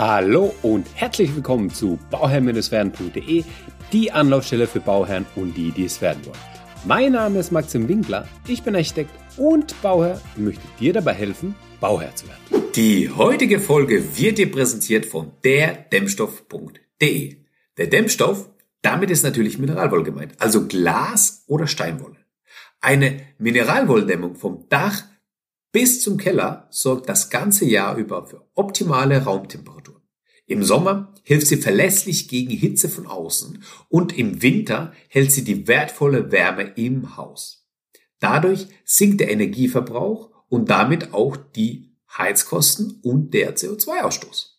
Hallo und herzlich willkommen zu bauherr-werden.de, die Anlaufstelle für Bauherren und die, die es werden wollen. Mein Name ist Maxim Winkler, ich bin Architekt und Bauherr und möchte dir dabei helfen, Bauherr zu werden. Die heutige Folge wird dir präsentiert von derdämmstoff.de. Der Dämmstoff, damit ist natürlich Mineralwolle gemeint, also Glas oder Steinwolle. Eine Mineralwolldämmung vom Dach bis zum Keller sorgt das ganze Jahr über für optimale Raumtemperaturen. Im Sommer hilft sie verlässlich gegen Hitze von außen und im Winter hält sie die wertvolle Wärme im Haus. Dadurch sinkt der Energieverbrauch und damit auch die Heizkosten und der CO2-Ausstoß.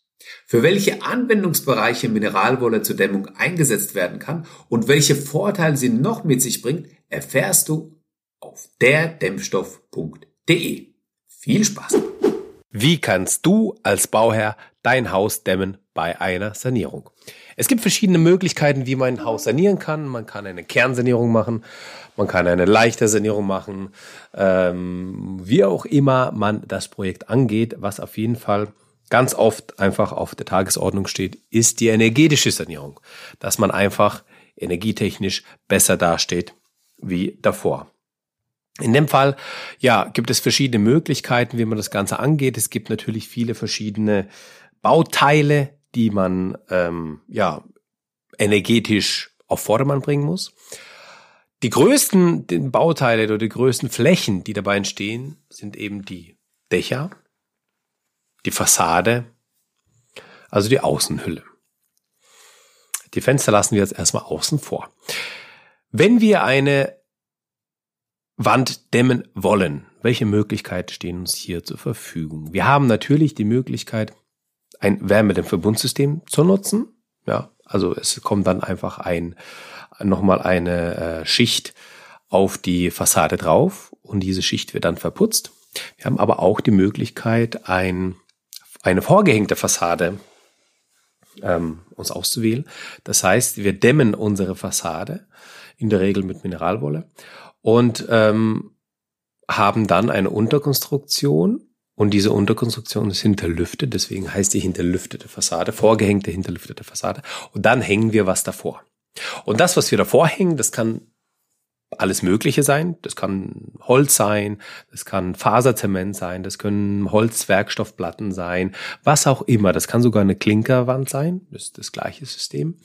Für welche Anwendungsbereiche Mineralwolle zur Dämmung eingesetzt werden kann und welche Vorteile sie noch mit sich bringt, erfährst du auf derdämmstoff.de. Viel Spaß! Wie kannst du als Bauherr dein Haus dämmen bei einer Sanierung? Es gibt verschiedene Möglichkeiten, wie man ein Haus sanieren kann. Man kann eine Kernsanierung machen, man kann eine leichte Sanierung machen, ähm, wie auch immer man das Projekt angeht. Was auf jeden Fall ganz oft einfach auf der Tagesordnung steht, ist die energetische Sanierung, dass man einfach energietechnisch besser dasteht wie davor. In dem Fall, ja, gibt es verschiedene Möglichkeiten, wie man das Ganze angeht. Es gibt natürlich viele verschiedene Bauteile, die man ähm, ja energetisch auf Vordermann bringen muss. Die größten Bauteile oder die größten Flächen, die dabei entstehen, sind eben die Dächer, die Fassade, also die Außenhülle. Die Fenster lassen wir jetzt erstmal außen vor. Wenn wir eine Wand dämmen wollen, welche Möglichkeiten stehen uns hier zur Verfügung? Wir haben natürlich die Möglichkeit, ein Wärmedämmverbundsystem zu nutzen. Ja, also es kommt dann einfach ein, nochmal eine äh, Schicht auf die Fassade drauf und diese Schicht wird dann verputzt. Wir haben aber auch die Möglichkeit, ein, eine vorgehängte Fassade ähm, uns auszuwählen. Das heißt, wir dämmen unsere Fassade in der Regel mit Mineralwolle und ähm, haben dann eine Unterkonstruktion und diese Unterkonstruktion ist hinterlüftet, deswegen heißt die hinterlüftete Fassade, vorgehängte hinterlüftete Fassade und dann hängen wir was davor. Und das, was wir davor hängen, das kann alles Mögliche sein. Das kann Holz sein, das kann Faserzement sein, das können Holzwerkstoffplatten sein, was auch immer. Das kann sogar eine Klinkerwand sein, das ist das gleiche System.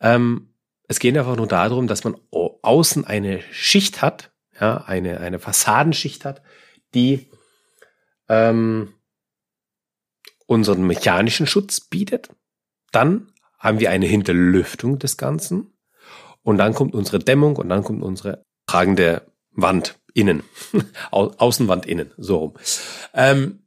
Ähm, es geht einfach nur darum, dass man außen eine Schicht hat, ja, eine, eine Fassadenschicht hat, die ähm, unseren mechanischen Schutz bietet. Dann haben wir eine Hinterlüftung des Ganzen. Und dann kommt unsere Dämmung und dann kommt unsere tragende Wand innen. Außenwand innen, so rum. Ähm,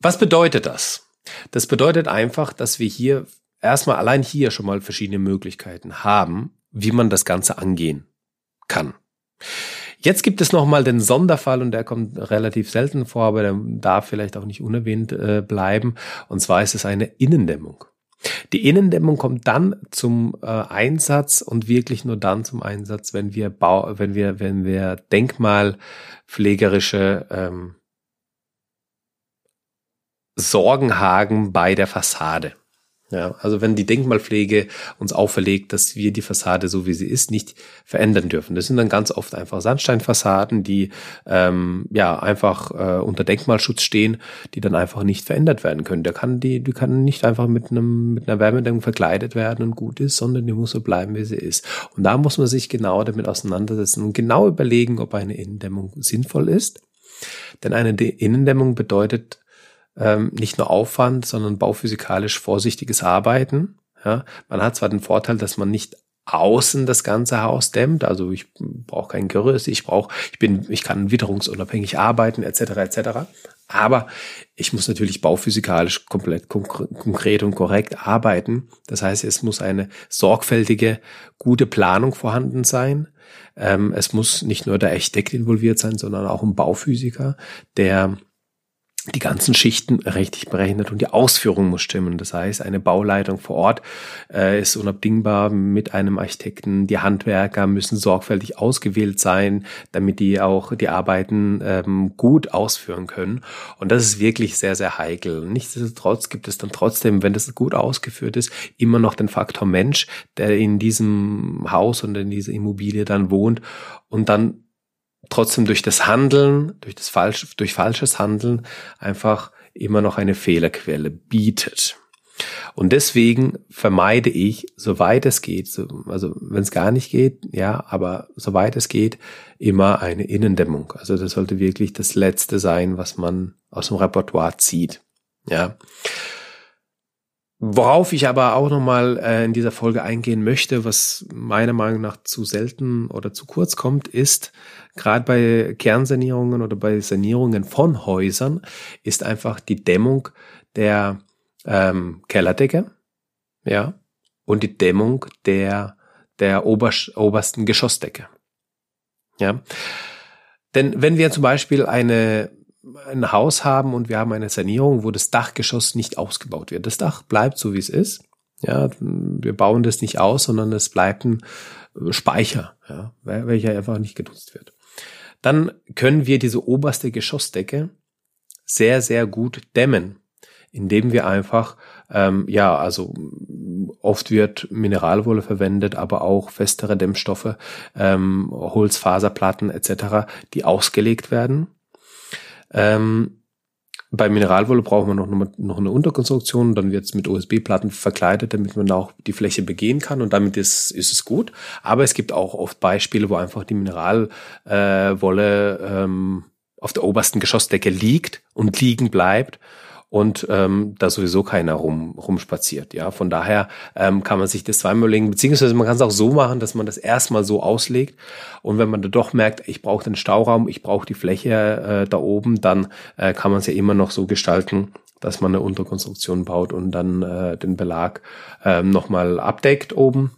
was bedeutet das? Das bedeutet einfach, dass wir hier erstmal allein hier schon mal verschiedene Möglichkeiten haben, wie man das Ganze angehen kann. Jetzt gibt es nochmal den Sonderfall und der kommt relativ selten vor, aber der darf vielleicht auch nicht unerwähnt äh, bleiben. Und zwar ist es eine Innendämmung. Die Innendämmung kommt dann zum äh, Einsatz und wirklich nur dann zum Einsatz, wenn wir Bau, wenn wir, wenn wir denkmalpflegerische ähm, Sorgen haben bei der Fassade. Ja, also wenn die Denkmalpflege uns auferlegt, dass wir die Fassade so wie sie ist nicht verändern dürfen. Das sind dann ganz oft einfach Sandsteinfassaden, die ähm, ja einfach äh, unter Denkmalschutz stehen, die dann einfach nicht verändert werden können. Der kann die, die kann nicht einfach mit einem mit einer Wärmedämmung verkleidet werden und gut ist, sondern die muss so bleiben, wie sie ist. Und da muss man sich genau damit auseinandersetzen und genau überlegen, ob eine Innendämmung sinnvoll ist. Denn eine Innendämmung bedeutet ähm, nicht nur Aufwand, sondern bauphysikalisch vorsichtiges Arbeiten. Ja, man hat zwar den Vorteil, dass man nicht außen das ganze Haus dämmt, also ich brauche kein Gerüst, ich brauche, ich bin, ich kann witterungsunabhängig arbeiten, etc. etc. Aber ich muss natürlich bauphysikalisch komplett konkret und korrekt arbeiten. Das heißt, es muss eine sorgfältige, gute Planung vorhanden sein. Ähm, es muss nicht nur der Architekt involviert sein, sondern auch ein Bauphysiker, der die ganzen Schichten richtig berechnet und die Ausführung muss stimmen. Das heißt, eine Bauleitung vor Ort äh, ist unabdingbar mit einem Architekten. Die Handwerker müssen sorgfältig ausgewählt sein, damit die auch die Arbeiten ähm, gut ausführen können. Und das ist wirklich sehr, sehr heikel. Nichtsdestotrotz gibt es dann trotzdem, wenn das gut ausgeführt ist, immer noch den Faktor Mensch, der in diesem Haus und in dieser Immobilie dann wohnt und dann trotzdem durch das Handeln, durch das falsch, durch falsches Handeln einfach immer noch eine Fehlerquelle bietet. Und deswegen vermeide ich, soweit es geht, also wenn es gar nicht geht, ja, aber soweit es geht, immer eine Innendämmung. Also das sollte wirklich das Letzte sein, was man aus dem Repertoire zieht. Ja. Worauf ich aber auch nochmal äh, in dieser Folge eingehen möchte, was meiner Meinung nach zu selten oder zu kurz kommt, ist, gerade bei Kernsanierungen oder bei Sanierungen von Häusern, ist einfach die Dämmung der ähm, Kellerdecke, ja, und die Dämmung der, der oberst, obersten Geschossdecke. Ja. Denn wenn wir zum Beispiel eine ein Haus haben und wir haben eine Sanierung, wo das Dachgeschoss nicht ausgebaut wird. Das Dach bleibt so, wie es ist. Ja, wir bauen das nicht aus, sondern es bleibt ein Speicher, ja, welcher einfach nicht genutzt wird. Dann können wir diese oberste Geschossdecke sehr, sehr gut dämmen, indem wir einfach, ähm, ja, also oft wird Mineralwolle verwendet, aber auch festere Dämmstoffe, ähm, Holzfaserplatten etc., die ausgelegt werden ähm, bei Mineralwolle brauchen wir noch, noch eine Unterkonstruktion, dann wird es mit USB-Platten verkleidet, damit man auch die Fläche begehen kann. Und damit ist, ist es gut. Aber es gibt auch oft Beispiele, wo einfach die Mineralwolle äh, ähm, auf der obersten Geschossdecke liegt und liegen bleibt und ähm, da sowieso keiner rum, rumspaziert. Ja, von daher ähm, kann man sich das zweimal legen, beziehungsweise man kann es auch so machen, dass man das erstmal so auslegt. Und wenn man da doch merkt, ich brauche den Stauraum, ich brauche die Fläche äh, da oben, dann äh, kann man es ja immer noch so gestalten, dass man eine Unterkonstruktion baut und dann äh, den Belag äh, nochmal abdeckt oben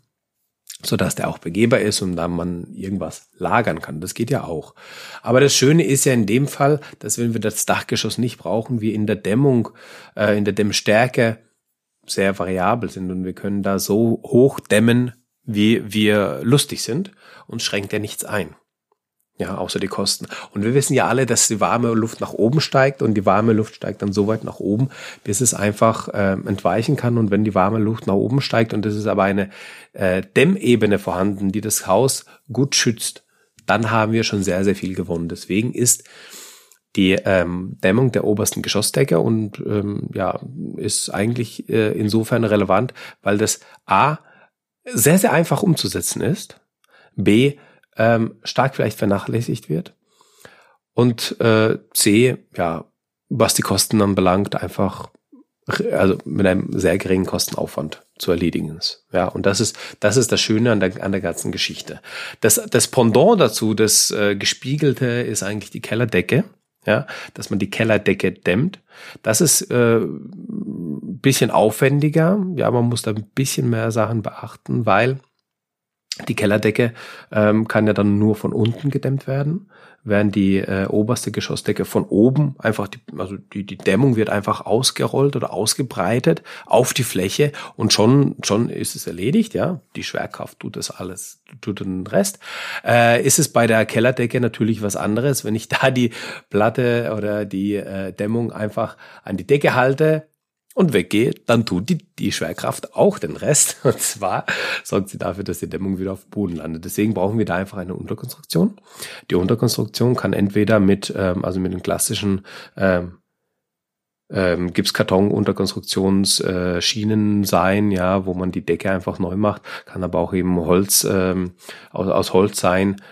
so dass der auch begehbar ist und dann man irgendwas lagern kann. Das geht ja auch. Aber das Schöne ist ja in dem Fall, dass wenn wir das Dachgeschoss nicht brauchen, wir in der Dämmung, äh, in der Dämmstärke sehr variabel sind und wir können da so hoch dämmen, wie wir lustig sind und schränkt ja nichts ein. Ja, außer die Kosten. Und wir wissen ja alle, dass die warme Luft nach oben steigt und die warme Luft steigt dann so weit nach oben, bis es einfach äh, entweichen kann. Und wenn die warme Luft nach oben steigt und es ist aber eine äh, Dämmebene vorhanden, die das Haus gut schützt, dann haben wir schon sehr, sehr viel gewonnen. Deswegen ist die ähm, Dämmung der obersten Geschossdecke und ähm, ja, ist eigentlich äh, insofern relevant, weil das A sehr, sehr einfach umzusetzen ist, B ähm, stark vielleicht vernachlässigt wird. Und äh, C, ja, was die Kosten anbelangt, einfach also mit einem sehr geringen Kostenaufwand zu erledigen ist. Ja, und das ist, das ist das Schöne an der, an der ganzen Geschichte. Das, das Pendant dazu, das äh, Gespiegelte, ist eigentlich die Kellerdecke. Ja, dass man die Kellerdecke dämmt. Das ist äh, bisschen aufwendiger. Ja, man muss da ein bisschen mehr Sachen beachten, weil die Kellerdecke ähm, kann ja dann nur von unten gedämmt werden, während die äh, oberste Geschossdecke von oben einfach, die, also die, die Dämmung wird einfach ausgerollt oder ausgebreitet auf die Fläche und schon, schon ist es erledigt, ja. Die Schwerkraft tut das alles, tut den Rest. Äh, ist es bei der Kellerdecke natürlich was anderes, wenn ich da die Platte oder die äh, Dämmung einfach an die Decke halte, und weggeht, dann tut die, die Schwerkraft auch den Rest. Und zwar sorgt sie dafür, dass die Dämmung wieder auf Boden landet. Deswegen brauchen wir da einfach eine Unterkonstruktion. Die Unterkonstruktion kann entweder mit, ähm, also mit den klassischen ähm, ähm, Gipskarton-Unterkonstruktionsschienen äh, sein, ja, wo man die Decke einfach neu macht, kann aber auch eben Holz ähm, aus, aus Holz sein.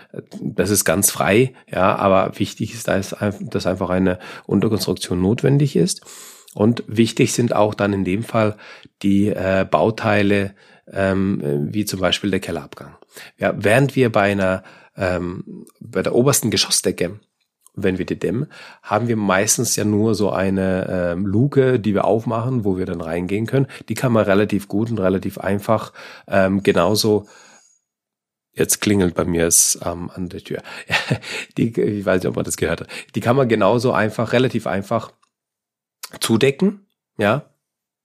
Das ist ganz frei, ja, aber wichtig ist, dass einfach eine Unterkonstruktion notwendig ist. Und wichtig sind auch dann in dem Fall die äh, Bauteile, ähm, wie zum Beispiel der Kellerabgang. Ja, während wir bei einer ähm, bei der obersten Geschossdecke wenn wir die dämmen, haben wir meistens ja nur so eine ähm, Luke, die wir aufmachen, wo wir dann reingehen können. Die kann man relativ gut und relativ einfach ähm, genauso Jetzt klingelt bei mir es ähm, an der Tür. die, ich weiß nicht, ob man das gehört hat. Die kann man genauso einfach, relativ einfach zudecken, ja,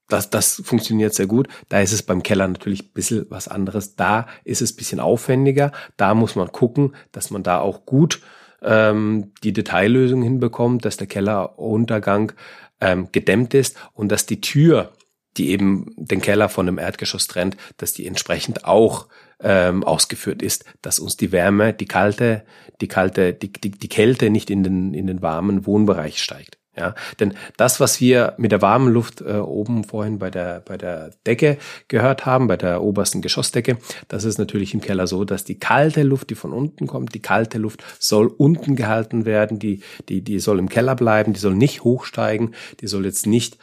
das, das funktioniert sehr gut. Da ist es beim Keller natürlich ein bisschen was anderes. Da ist es ein bisschen aufwendiger. Da muss man gucken, dass man da auch gut ähm, die Detaillösung hinbekommt, dass der Kelleruntergang ähm, gedämmt ist und dass die Tür, die eben den Keller von dem Erdgeschoss trennt, dass die entsprechend auch ähm, ausgeführt ist, dass uns die Wärme, die kalte, die kalte, die, die, die Kälte nicht in den, in den warmen Wohnbereich steigt. Ja, denn das, was wir mit der warmen Luft äh, oben vorhin bei der, bei der Decke gehört haben, bei der obersten Geschossdecke, das ist natürlich im Keller so, dass die kalte Luft, die von unten kommt, die kalte Luft soll unten gehalten werden, die, die, die soll im Keller bleiben, die soll nicht hochsteigen, die soll jetzt nicht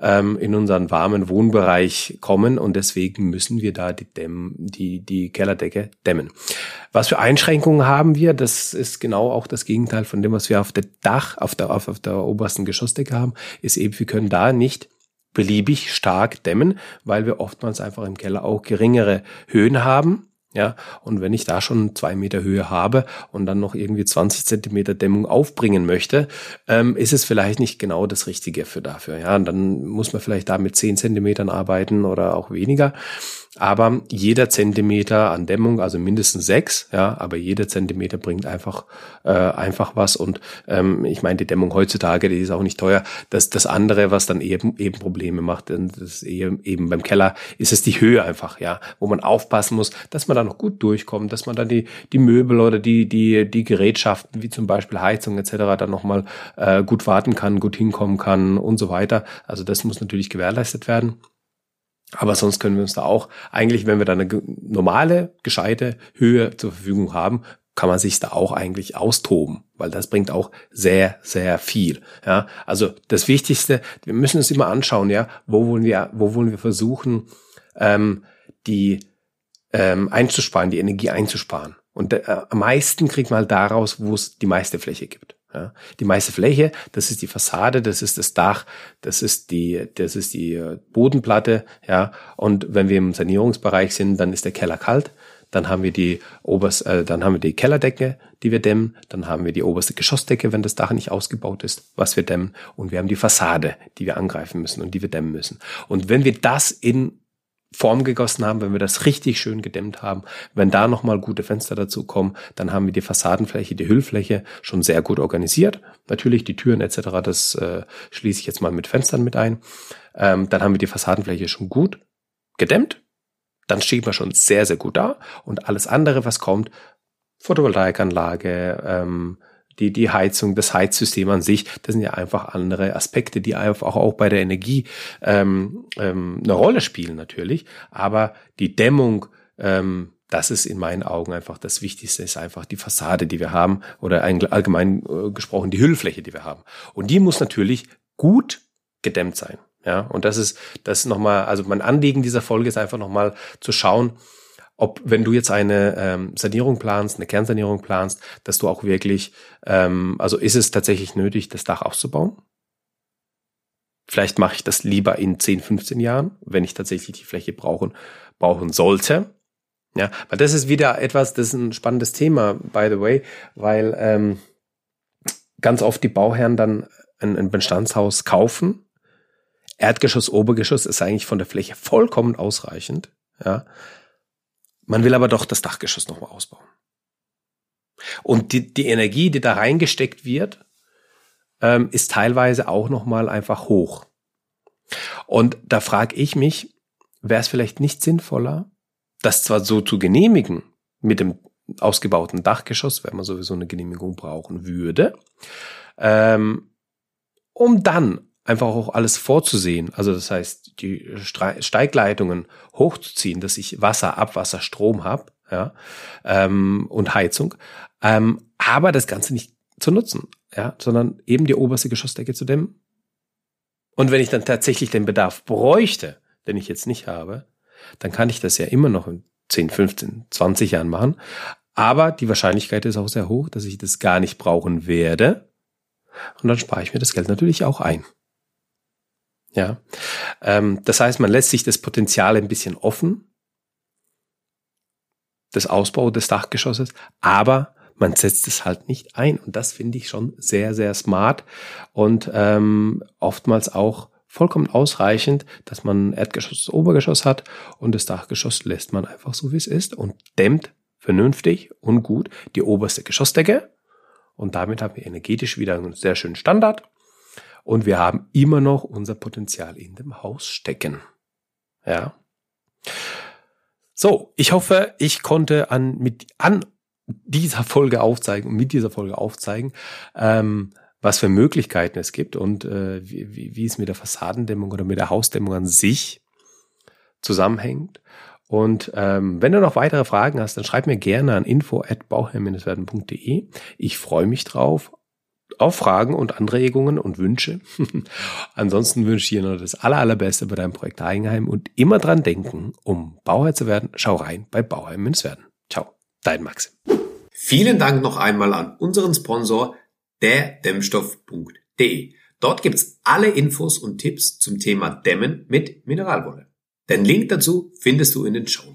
ähm, in unseren warmen Wohnbereich kommen und deswegen müssen wir da die, Dämm, die, die Kellerdecke dämmen. Was für Einschränkungen haben wir? Das ist genau auch das Gegenteil von dem, was wir auf der Dach, auf der, auf, auf der obersten Geschossdecke haben, ist eben, wir können da nicht beliebig stark dämmen, weil wir oftmals einfach im Keller auch geringere Höhen haben ja, und wenn ich da schon zwei Meter Höhe habe und dann noch irgendwie 20 Zentimeter Dämmung aufbringen möchte, ähm, ist es vielleicht nicht genau das Richtige für dafür. Ja, und dann muss man vielleicht da mit 10 Zentimetern arbeiten oder auch weniger. Aber jeder Zentimeter an Dämmung, also mindestens sechs, ja, aber jeder Zentimeter bringt einfach äh, einfach was. Und ähm, ich meine, die Dämmung heutzutage, die ist auch nicht teuer. Das das andere, was dann eben eben Probleme macht, das ist eben, eben beim Keller, ist es die Höhe einfach, ja, wo man aufpassen muss, dass man da noch gut durchkommt, dass man dann die die Möbel oder die die die Gerätschaften wie zum Beispiel Heizung etc. dann noch mal äh, gut warten kann, gut hinkommen kann und so weiter. Also das muss natürlich gewährleistet werden. Aber sonst können wir uns da auch eigentlich, wenn wir da eine normale, gescheite Höhe zur Verfügung haben, kann man sich da auch eigentlich austoben, weil das bringt auch sehr, sehr viel. Ja, also das Wichtigste, wir müssen uns immer anschauen, ja, wo wollen wir, wo wollen wir versuchen, ähm, die ähm, einzusparen, die Energie einzusparen. Und äh, am meisten kriegt man halt daraus, wo es die meiste Fläche gibt. Ja, die meiste Fläche, das ist die Fassade, das ist das Dach, das ist die, das ist die äh, Bodenplatte, ja. Und wenn wir im Sanierungsbereich sind, dann ist der Keller kalt. Dann haben wir die oberste, äh, dann haben wir die Kellerdecke, die wir dämmen. Dann haben wir die oberste Geschossdecke, wenn das Dach nicht ausgebaut ist, was wir dämmen. Und wir haben die Fassade, die wir angreifen müssen und die wir dämmen müssen. Und wenn wir das in Form gegossen haben, wenn wir das richtig schön gedämmt haben, wenn da nochmal gute Fenster dazu kommen, dann haben wir die Fassadenfläche, die Hüllfläche schon sehr gut organisiert. Natürlich die Türen etc., das äh, schließe ich jetzt mal mit Fenstern mit ein. Ähm, dann haben wir die Fassadenfläche schon gut gedämmt. Dann steht man schon sehr, sehr gut da. Und alles andere, was kommt, Photovoltaikanlage, ähm, die, die Heizung, das Heizsystem an sich, das sind ja einfach andere Aspekte, die einfach auch bei der Energie ähm, ähm, eine Rolle spielen natürlich. Aber die Dämmung, ähm, das ist in meinen Augen einfach das Wichtigste, ist einfach die Fassade, die wir haben oder allgemein äh, gesprochen die Hüllfläche, die wir haben. Und die muss natürlich gut gedämmt sein. Ja, und das ist das nochmal, also mein Anliegen dieser Folge ist einfach nochmal zu schauen, ob wenn du jetzt eine ähm, Sanierung planst, eine Kernsanierung planst, dass du auch wirklich, ähm, also ist es tatsächlich nötig, das Dach auszubauen? Vielleicht mache ich das lieber in 10, 15 Jahren, wenn ich tatsächlich die Fläche brauchen, brauchen sollte. Ja, weil das ist wieder etwas, das ist ein spannendes Thema, by the way, weil ähm, ganz oft die Bauherren dann ein, ein Bestandshaus kaufen. Erdgeschoss, Obergeschoss ist eigentlich von der Fläche vollkommen ausreichend. Ja, man will aber doch das Dachgeschoss nochmal ausbauen. Und die, die Energie, die da reingesteckt wird, ähm, ist teilweise auch nochmal einfach hoch. Und da frage ich mich, wäre es vielleicht nicht sinnvoller, das zwar so zu genehmigen mit dem ausgebauten Dachgeschoss, wenn man sowieso eine Genehmigung brauchen würde, ähm, um dann einfach auch alles vorzusehen. Also das heißt, die Steigleitungen hochzuziehen, dass ich Wasser, Abwasser, Strom habe, ja, ähm, und Heizung, ähm, aber das Ganze nicht zu nutzen, ja, sondern eben die oberste Geschossdecke zu dämmen. Und wenn ich dann tatsächlich den Bedarf bräuchte, den ich jetzt nicht habe, dann kann ich das ja immer noch in 10, 15, 20 Jahren machen. Aber die Wahrscheinlichkeit ist auch sehr hoch, dass ich das gar nicht brauchen werde. Und dann spare ich mir das Geld natürlich auch ein. Ja, ähm, das heißt, man lässt sich das Potenzial ein bisschen offen, das Ausbau des Dachgeschosses, aber man setzt es halt nicht ein. Und das finde ich schon sehr, sehr smart und ähm, oftmals auch vollkommen ausreichend, dass man Erdgeschoss, Obergeschoss hat und das Dachgeschoss lässt man einfach so, wie es ist und dämmt vernünftig und gut die oberste Geschossdecke. Und damit haben wir energetisch wieder einen sehr schönen Standard. Und wir haben immer noch unser Potenzial in dem Haus stecken. Ja. So, ich hoffe, ich konnte an, mit, an dieser Folge aufzeigen und mit dieser Folge aufzeigen, ähm, was für Möglichkeiten es gibt und äh, wie, wie, wie es mit der Fassadendämmung oder mit der Hausdämmung an sich zusammenhängt. Und ähm, wenn du noch weitere Fragen hast, dann schreib mir gerne an info@bauherr-werden.de. Ich freue mich drauf auf Fragen und Anregungen und Wünsche. Ansonsten wünsche ich dir nur das aller, allerbeste bei deinem Projekt Eigenheim und immer dran denken, um Bauherr zu werden, schau rein bei Bauherr Münzwerden. Ciao, dein Maxim. Vielen Dank noch einmal an unseren Sponsor, der Dämmstoff.de. Dort gibt's alle Infos und Tipps zum Thema Dämmen mit Mineralwolle. Den Link dazu findest du in den Show.